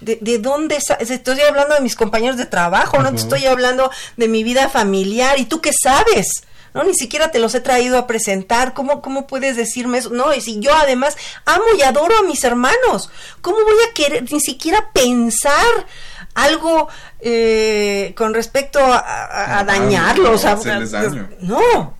¿De, de dónde estoy hablando de mis compañeros de trabajo? No te estoy hablando de mi vida familiar. ¿Y tú qué sabes? ¿no? Ni siquiera te los he traído a presentar. ¿Cómo, cómo puedes decirme eso? No, y si yo además amo y adoro a mis hermanos, ¿cómo voy a querer ni siquiera pensar algo eh, con respecto a, dañarlos. No,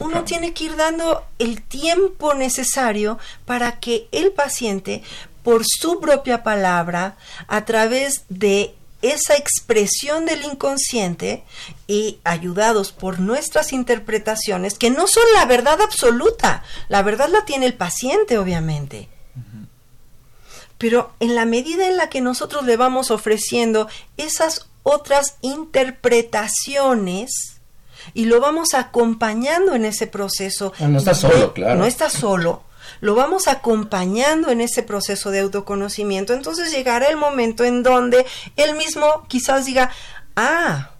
uno tiene que ir dando el tiempo necesario para que el paciente, por su propia palabra, a través de esa expresión del inconsciente y ayudados por nuestras interpretaciones, que no son la verdad absoluta, la verdad la tiene el paciente, obviamente pero en la medida en la que nosotros le vamos ofreciendo esas otras interpretaciones y lo vamos acompañando en ese proceso. Ah, no está solo, claro. No está solo. Lo vamos acompañando en ese proceso de autoconocimiento. Entonces llegará el momento en donde él mismo quizás diga, ah,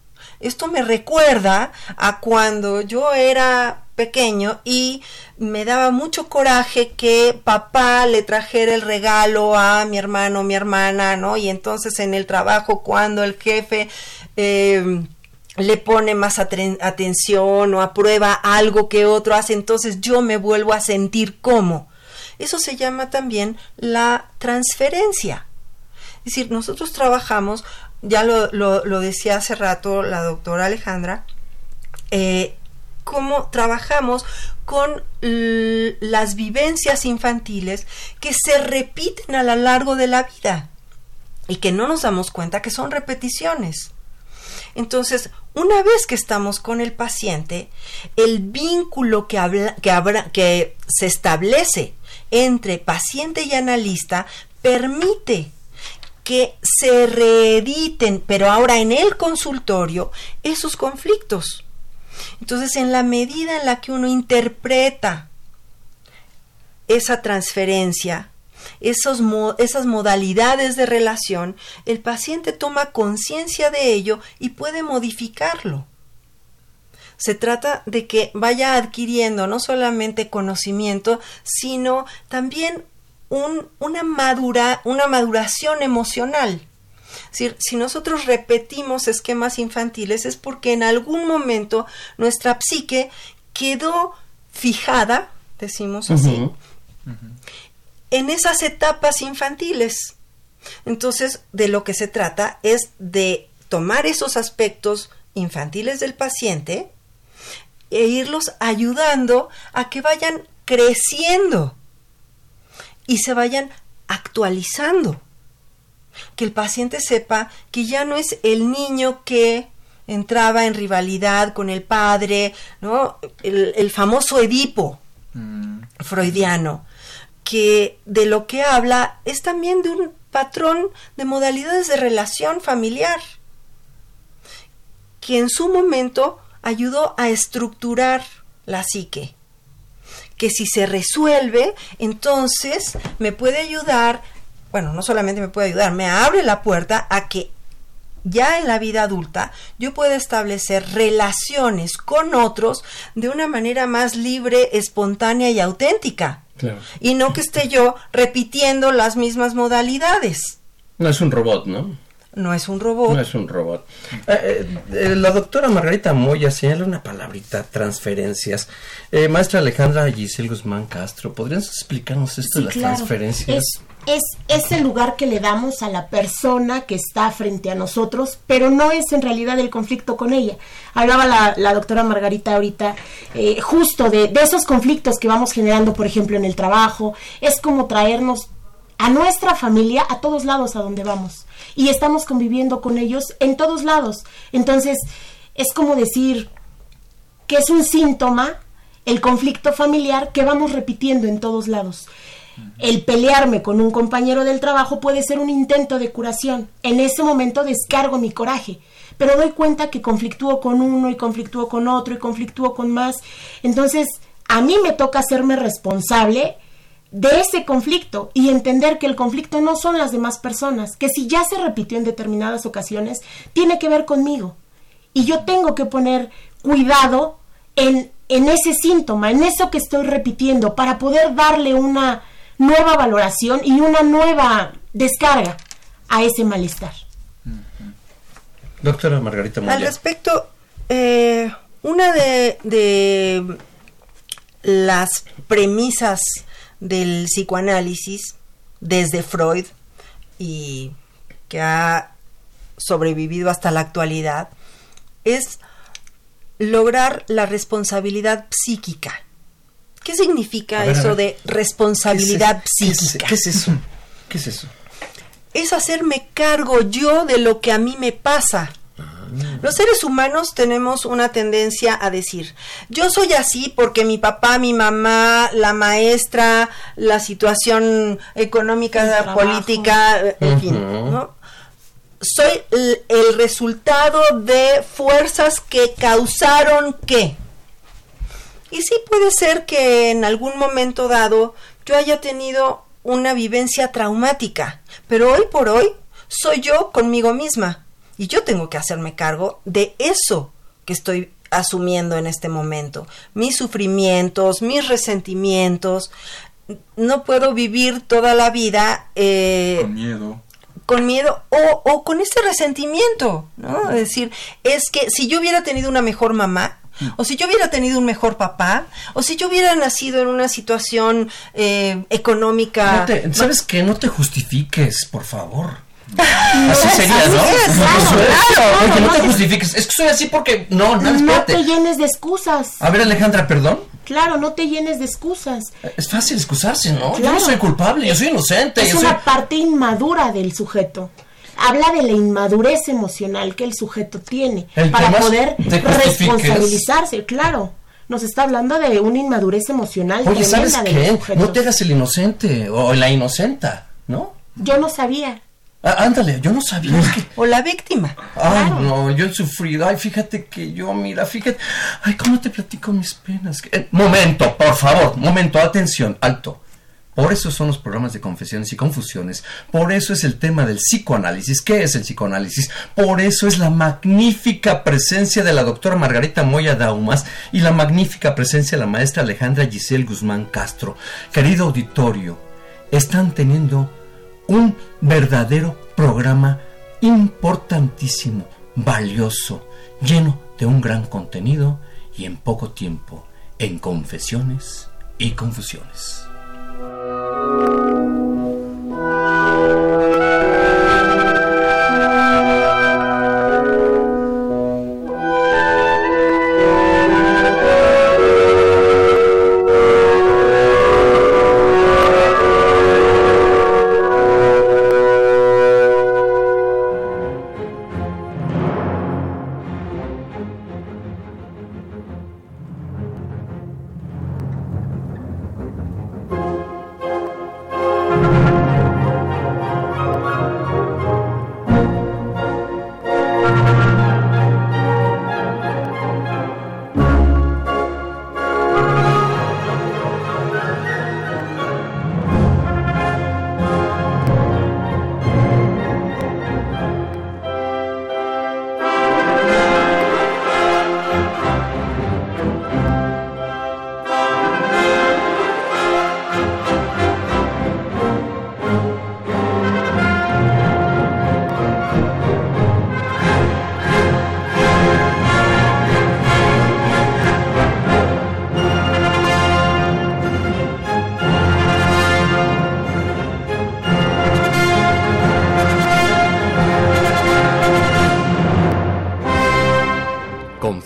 esto me recuerda a cuando yo era pequeño y me daba mucho coraje que papá le trajera el regalo a mi hermano, mi hermana, ¿no? Y entonces en el trabajo cuando el jefe eh, le pone más atención o aprueba algo que otro hace, entonces yo me vuelvo a sentir como. Eso se llama también la transferencia. Es decir, nosotros trabajamos, ya lo, lo, decía hace rato la doctora Alejandra, eh, cómo trabajamos con las vivencias infantiles que se repiten a lo largo de la vida y que no nos damos cuenta que son repeticiones. Entonces, una vez que estamos con el paciente, el vínculo que, habla, que, que se establece entre paciente y analista permite que se reediten, pero ahora en el consultorio, esos conflictos. Entonces, en la medida en la que uno interpreta esa transferencia, esos esas modalidades de relación, el paciente toma conciencia de ello y puede modificarlo. Se trata de que vaya adquiriendo no solamente conocimiento, sino también un, una, madura, una maduración emocional. si nosotros repetimos esquemas infantiles es porque en algún momento nuestra psique quedó fijada, decimos así, en esas etapas infantiles. Entonces, de lo que se trata es de tomar esos aspectos infantiles del paciente e irlos ayudando a que vayan creciendo y se vayan actualizando. Que el paciente sepa que ya no es el niño que entraba en rivalidad con el padre, ¿no? El, famoso Edipo mm. freudiano, que de lo que habla es también de un patrón de modalidades de relación familiar, que en su momento ayudó a estructurar la psique, que si se resuelve, entonces me puede ayudar, bueno, no solamente me puede ayudar, me abre la puerta a que ya en la vida adulta yo pueda establecer relaciones con otros de una manera más libre, espontánea y auténtica. Y no que esté yo repitiendo las mismas modalidades. No es un robot, ¿no? No es un robot. No es un robot. Eh, eh, la doctora Margarita Moya señala una palabrita, transferencias. Eh, maestra Alejandra Giselle Guzmán Castro, ¿podrían explicarnos esto de las transferencias? es ese lugar que le damos a la persona que está frente a nosotros, pero no es en realidad el conflicto con ella. Hablaba la, doctora Margarita ahorita eh, justo de, de esos conflictos que vamos generando, por ejemplo, en el trabajo. Es como traernos a nuestra familia a todos lados a donde vamos. Y estamos conviviendo con ellos en todos lados. Entonces, es como decir que es un síntoma el conflicto familiar que vamos repitiendo en todos lados. El pelearme con un compañero del trabajo puede ser un intento de curación. En ese momento descargo mi coraje, pero doy cuenta que conflictúo con uno y conflictúo con otro y conflictúo con más. Entonces, a mí me toca hacerme responsable de ese conflicto y entender que el conflicto no son las demás personas, que si ya se repitió en determinadas ocasiones, tiene que ver conmigo. Y yo tengo que poner cuidado en, en ese síntoma, en eso que estoy repitiendo, para poder darle una nueva valoración y una nueva descarga a ese malestar. Doctora Margarita Moya. Al respecto, eh, una de, de las premisas del psicoanálisis desde Freud y que ha sobrevivido hasta la actualidad es lograr la responsabilidad psíquica. ¿Qué significa eso de responsabilidad psíquica? ¿Qué es, eso? ¿Qué es eso? Es hacerme cargo yo de lo que a mí me pasa. Los seres humanos tenemos una tendencia a decir, yo soy así porque mi papá, mi mamá, la maestra, la situación económica, política, en fin, ¿no? Soy el resultado de fuerzas que causaron qué. Y sí puede ser que en algún momento dado yo haya tenido una vivencia traumática, pero hoy por hoy soy yo conmigo misma y yo tengo que hacerme cargo de eso que estoy asumiendo en este momento, mis sufrimientos, mis resentimientos. No puedo vivir toda la vida eh, con miedo con miedo o, o, con ese resentimiento, ¿no? Es decir, es que si yo hubiera tenido una mejor mamá, o si yo hubiera tenido un mejor papá, o si yo hubiera nacido en una situación eh, económica. ¿Sabes qué? No te justifiques, por favor. Así sería, ¿no? claro, no, te justifiques. Es que soy así porque. No, no, No te llenes de excusas. A ver, Alejandra, perdón. Claro, no te llenes de excusas. Es fácil excusarse, ¿no? Yo no soy culpable, yo soy inocente. Es una parte inmadura del sujeto. habla de la inmadurez emocional que el sujeto tiene El para poder responsabilizarse, claro. Nos está hablando de una inmadurez emocional Oye, ¿sabes qué? No te hagas el inocente o la inocenta, ¿no? Yo no sabía. Ah, ándale, yo no sabía que... O la víctima. Ay, no, yo he sufrido. Ay, fíjate que yo, mira, fíjate. Ay, ¿cómo te platico mis penas? Eh, momento, por favor, momento, atención, alto. Por eso son los programas de confesiones y confusiones. Por eso es el tema del psicoanálisis. ¿Qué es el psicoanálisis? Por eso es la magnífica presencia de la doctora Margarita Moya Daumas y la magnífica presencia de la maestra Alejandra Giselle Guzmán Castro. Querido auditorio, están teniendo un verdadero programa importantísimo, valioso, lleno de un gran contenido y en poco tiempo en confesiones y confusiones.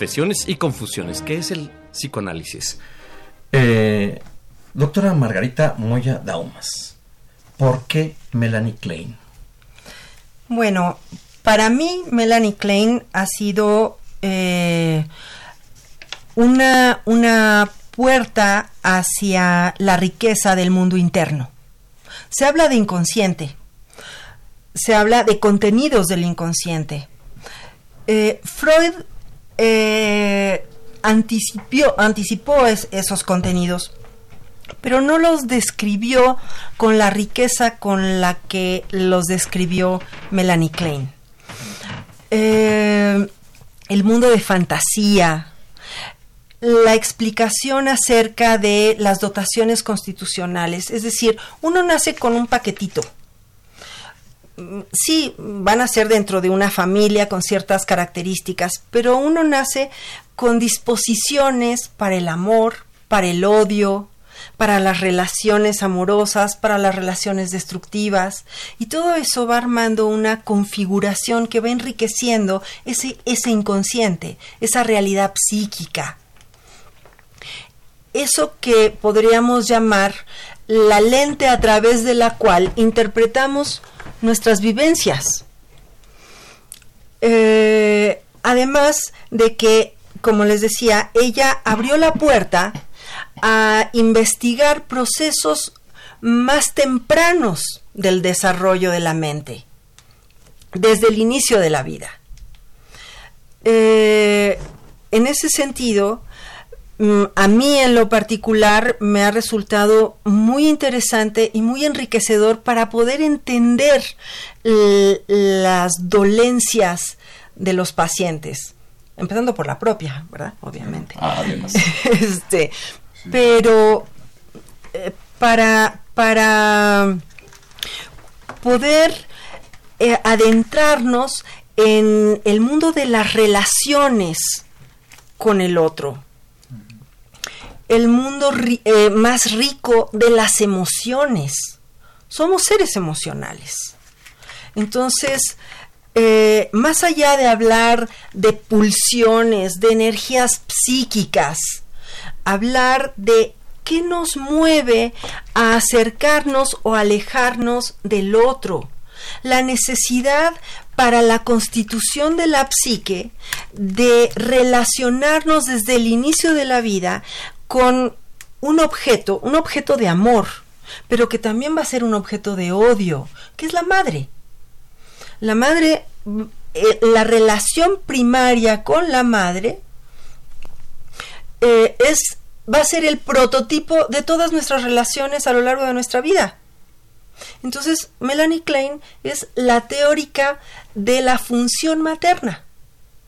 Confesiones y confusiones. ¿Qué es el psicoanálisis? Eh, doctora Margarita Moya Daumas, ¿por qué Melanie Klein? Bueno, para mí Melanie Klein ha sido eh, una, una puerta hacia la riqueza del mundo interno. Se habla de inconsciente, se habla de contenidos del inconsciente. Eh, Freud eh, anticipó, anticipó es- esos contenidos, pero no los describió con la riqueza con la que los describió Melanie Klein. Eh, el mundo de fantasía, la explicación acerca de las dotaciones constitucionales, es decir, uno nace con un paquetito. Sí, van a ser dentro de una familia con ciertas características, pero uno nace con disposiciones para el amor, para el odio, para las relaciones amorosas, para las relaciones destructivas, y todo eso va armando una configuración que va enriqueciendo ese, ese inconsciente, esa realidad psíquica. Eso que podríamos llamar la lente a través de la cual interpretamos nuestras vivencias. Eh, además de que, como les decía, ella abrió la puerta a investigar procesos más tempranos del desarrollo de la mente, desde el inicio de la vida. Eh, en ese sentido, a mí en lo particular me ha resultado muy interesante y muy enriquecedor para poder entender las dolencias de los pacientes, empezando por la propia, ¿verdad? Obviamente. Además. este, pero eh, para, para poder eh, adentrarnos en el mundo de las relaciones con el otro, el mundo eh, más rico de las emociones. Somos seres emocionales. Entonces, eh, más allá de hablar de pulsiones, de energías psíquicas, hablar de qué nos mueve a acercarnos o alejarnos del otro, la necesidad para la constitución de la psique de relacionarnos desde el inicio de la vida con un objeto, un objeto de amor, pero que también va a ser un objeto de odio, que es la madre. La madre, eh, la relación primaria con la madre eh, es va a ser el prototipo de todas nuestras relaciones a lo largo de nuestra vida. Entonces, Melanie Klein es la teórica de la función materna.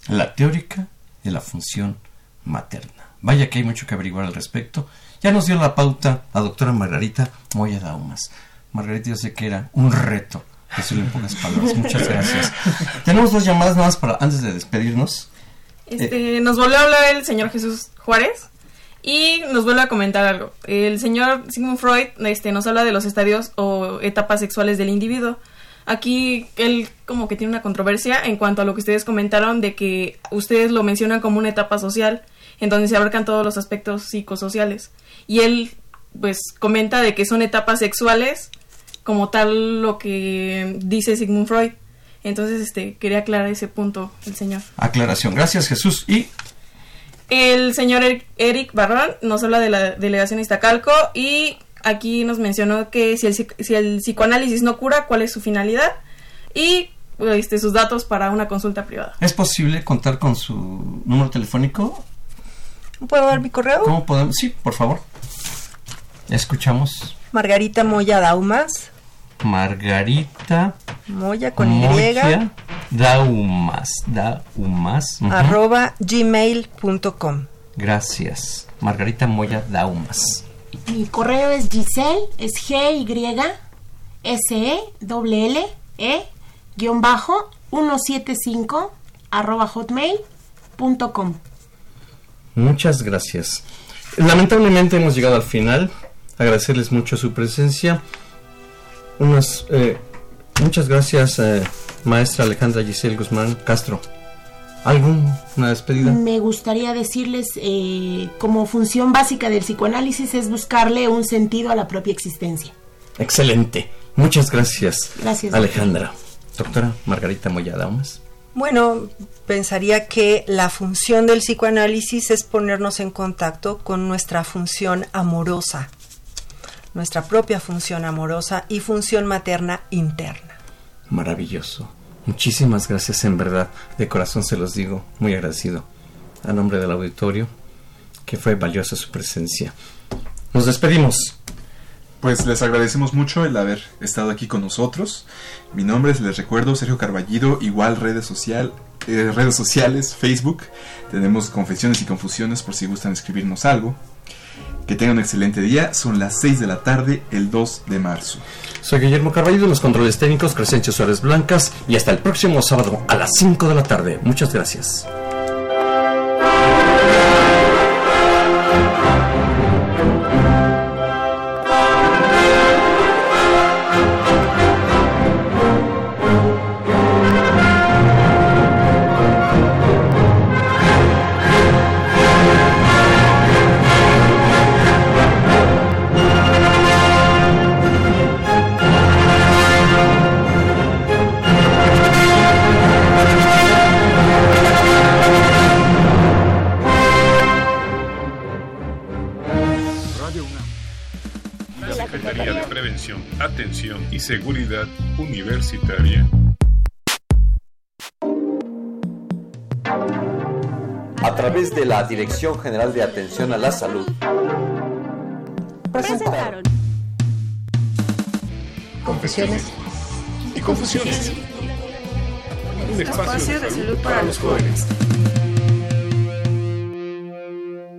La teórica de la función materna. Vaya que hay mucho que averiguar al respecto. Ya nos dio la pauta la doctora Margarita Moya Daumas. Margarita, yo sé que era un reto decirlo en pocas palabras. Muchas gracias. Tenemos dos llamadas nada más para antes de despedirnos. Este, nos volvió a hablar el señor Jesús Juárez y nos vuelve a comentar algo. El señor Sigmund Freud este, nos habla de los estadios o etapas sexuales del individuo. Aquí él como que tiene una controversia en cuanto a lo que ustedes comentaron de que ustedes lo mencionan como una etapa social, en donde se abarcan todos los aspectos psicosociales. Y él pues comenta de que son etapas sexuales como tal lo que dice Sigmund Freud. Entonces, este, quería aclarar ese punto el señor. Aclaración. Gracias, Jesús. Y el señor Eric Barrón nos habla de la delegación Iztacalco y aquí nos mencionó que si el, si el psicoanálisis no cura, cuál es su finalidad y este, sus datos para una consulta privada. ¿Es posible contar con su número telefónico? ¿Puedo dar mi correo? ¿Cómo podemos? Sí, por favor. Escuchamos. Margarita Moya Daumas. Margarita Moya con Y. Daumas. Daumas. Arroba gmail.com. Gracias. Margarita Moya Daumas. Mi correo es Giselle, es G Y S E L L E guion bajo 175 arroba hotmail.com. Muchas gracias. Lamentablemente hemos llegado al final. Agradecerles mucho su presencia. Unas, eh, muchas gracias, eh, maestra Alejandra Giselle Guzmán Castro. ¿Alguna despedida? Me gustaría decirles, eh, como función básica del psicoanálisis es buscarle un sentido a la propia existencia. Excelente. Muchas gracias. Gracias. Alejandra. Doctora Margarita Moyadamas. Bueno, pensaría que la función del psicoanálisis es ponernos en contacto con nuestra función amorosa, nuestra propia función amorosa y función materna interna. Maravilloso. Muchísimas gracias en verdad. De corazón se los digo, muy agradecido. A nombre del auditorio, que fue valiosa su presencia. Nos despedimos. Pues les agradecemos mucho el haber estado aquí con nosotros. Mi nombre es, les recuerdo, Sergio Carballido, igual redes, social, eh, redes sociales, Facebook. Tenemos confesiones y confusiones por si gustan escribirnos algo. Que tengan un excelente día. Son las 6 de la tarde, el 2 de marzo. Soy Guillermo Carballido, los controles técnicos, Crescencio Suárez Blancas. Y hasta el próximo sábado a las 5 de la tarde. Muchas gracias. De la Dirección General de Atención a la Salud. Presentaron. Confesiones y confusiones. Un espacio de salud para los jóvenes.